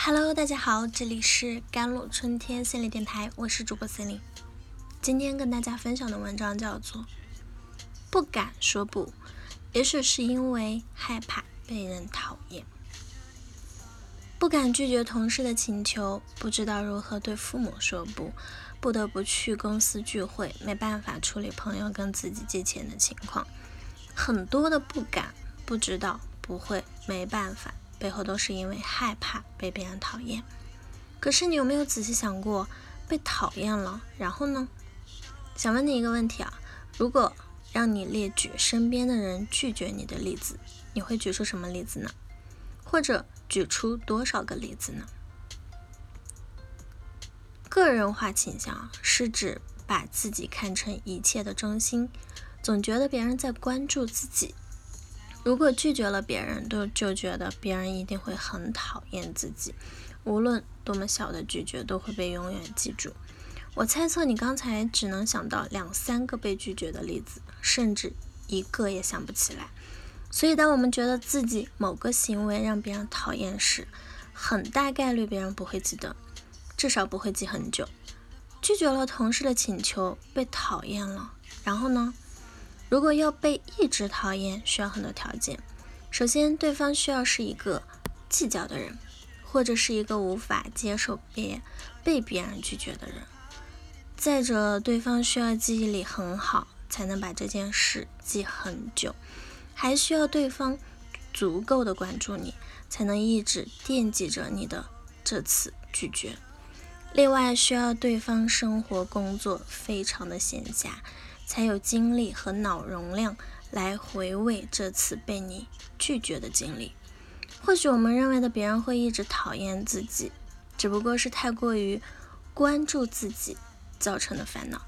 Hello，大家好，这里是甘露春天心理电台，我是主播森林。今天跟大家分享的文章叫做《不敢说不》，也许是因为害怕被人讨厌，不敢拒绝同事的请求，不知道如何对父母说不，不得不去公司聚会，没办法处理朋友跟自己借钱的情况，很多的不敢，不知道，不会，没办法。背后都是因为害怕被别人讨厌。可是你有没有仔细想过，被讨厌了，然后呢？想问你一个问题啊，如果让你列举身边的人拒绝你的例子，你会举出什么例子呢？或者举出多少个例子呢？个人化倾向是指把自己看成一切的中心，总觉得别人在关注自己。如果拒绝了别人，都就觉得别人一定会很讨厌自己。无论多么小的拒绝，都会被永远记住。我猜测你刚才只能想到两三个被拒绝的例子，甚至一个也想不起来。所以，当我们觉得自己某个行为让别人讨厌时，很大概率别人不会记得，至少不会记很久。拒绝了同事的请求，被讨厌了，然后呢？如果要被一直讨厌，需要很多条件。首先，对方需要是一个计较的人，或者是一个无法接受别被别人拒绝的人。再者，对方需要记忆力很好，才能把这件事记很久。还需要对方足够的关注你，才能一直惦记着你的这次拒绝。另外，需要对方生活工作非常的闲暇。才有精力和脑容量来回味这次被你拒绝的经历。或许我们认为的别人会一直讨厌自己，只不过是太过于关注自己造成的烦恼。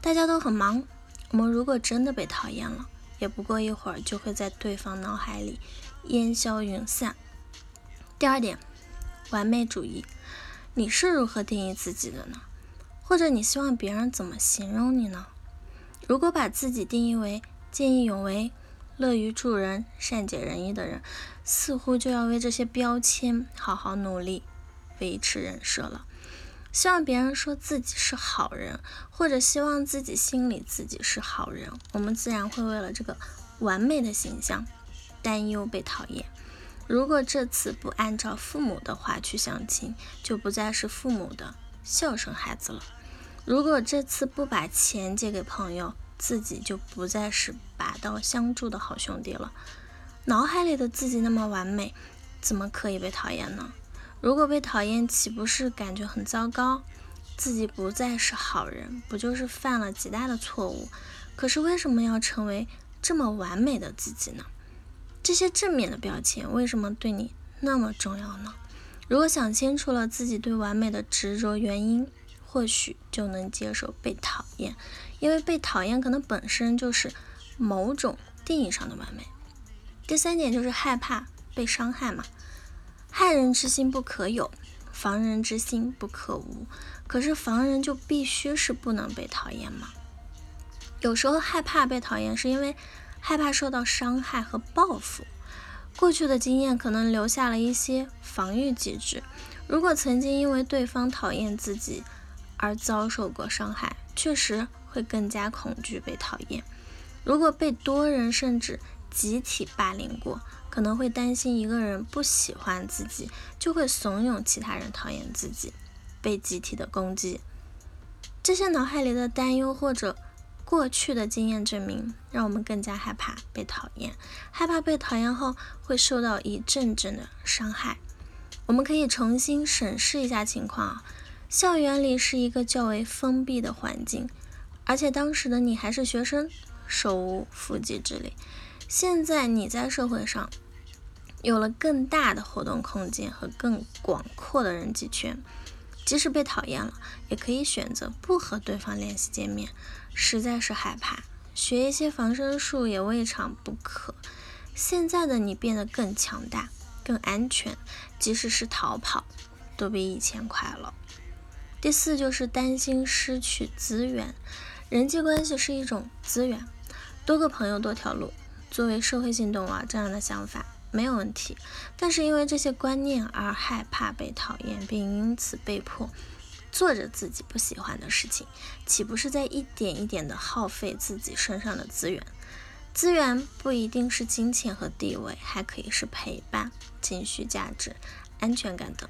大家都很忙，我们如果真的被讨厌了，也不过一会儿就会在对方脑海里烟消云散。第二点，完美主义，你是如何定义自己的呢？或者你希望别人怎么形容你呢？如果把自己定义为见义勇为、乐于助人、善解人意的人，似乎就要为这些标签好好努力维持人设了。希望别人说自己是好人，或者希望自己心里自己是好人，我们自然会为了这个完美的形象担忧被讨厌。如果这次不按照父母的话去相亲，就不再是父母的孝顺孩子了。如果这次不把钱借给朋友，自己就不再是拔刀相助的好兄弟了。脑海里的自己那么完美，怎么可以被讨厌呢？如果被讨厌，岂不是感觉很糟糕？自己不再是好人，不就是犯了极大的错误？可是为什么要成为这么完美的自己呢？这些正面的标签为什么对你那么重要呢？如果想清楚了自己对完美的执着原因，或许就能接受被讨厌，因为被讨厌可能本身就是某种定义上的完美。第三点就是害怕被伤害嘛，害人之心不可有，防人之心不可无。可是防人就必须是不能被讨厌吗？有时候害怕被讨厌，是因为害怕受到伤害和报复。过去的经验可能留下了一些防御机制。如果曾经因为对方讨厌自己，而遭受过伤害，确实会更加恐惧被讨厌。如果被多人甚至集体霸凌过，可能会担心一个人不喜欢自己，就会怂恿其他人讨厌自己，被集体的攻击。这些脑海里的担忧或者过去的经验证明，让我们更加害怕被讨厌，害怕被讨厌后会受到一阵阵的伤害。我们可以重新审视一下情况。校园里是一个较为封闭的环境，而且当时的你还是学生，手无缚鸡之力。现在你在社会上有了更大的活动空间和更广阔的人际圈，即使被讨厌了，也可以选择不和对方联系见面。实在是害怕，学一些防身术也未尝不可。现在的你变得更强大、更安全，即使是逃跑，都比以前快了。第四就是担心失去资源，人际关系是一种资源，多个朋友多条路。作为社会性动物啊，这样的想法没有问题。但是因为这些观念而害怕被讨厌，并因此被迫做着自己不喜欢的事情，岂不是在一点一点的耗费自己身上的资源？资源不一定是金钱和地位，还可以是陪伴、情绪价值、安全感等。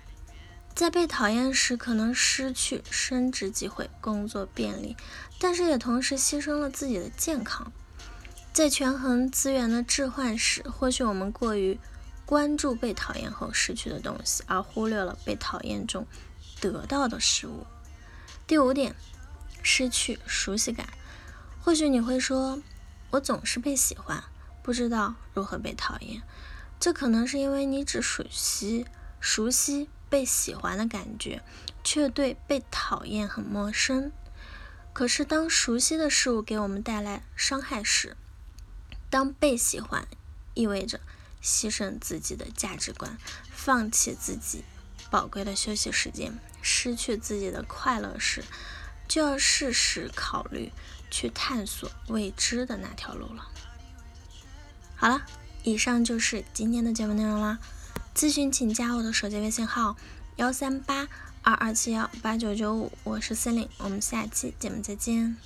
在被讨厌时，可能失去升职机会、工作便利，但是也同时牺牲了自己的健康。在权衡资源的置换时，或许我们过于关注被讨厌后失去的东西，而忽略了被讨厌中得到的事物。第五点，失去熟悉感。或许你会说，我总是被喜欢，不知道如何被讨厌。这可能是因为你只熟悉熟悉。被喜欢的感觉，却对被讨厌很陌生。可是，当熟悉的事物给我们带来伤害时，当被喜欢意味着牺牲自己的价值观、放弃自己宝贵的休息时间、失去自己的快乐时，就要适时考虑去探索未知的那条路了。好了，以上就是今天的节目内容啦。咨询请加我的手机微信号幺三八二二七幺八九九五，我是森林，我们下期节目再见。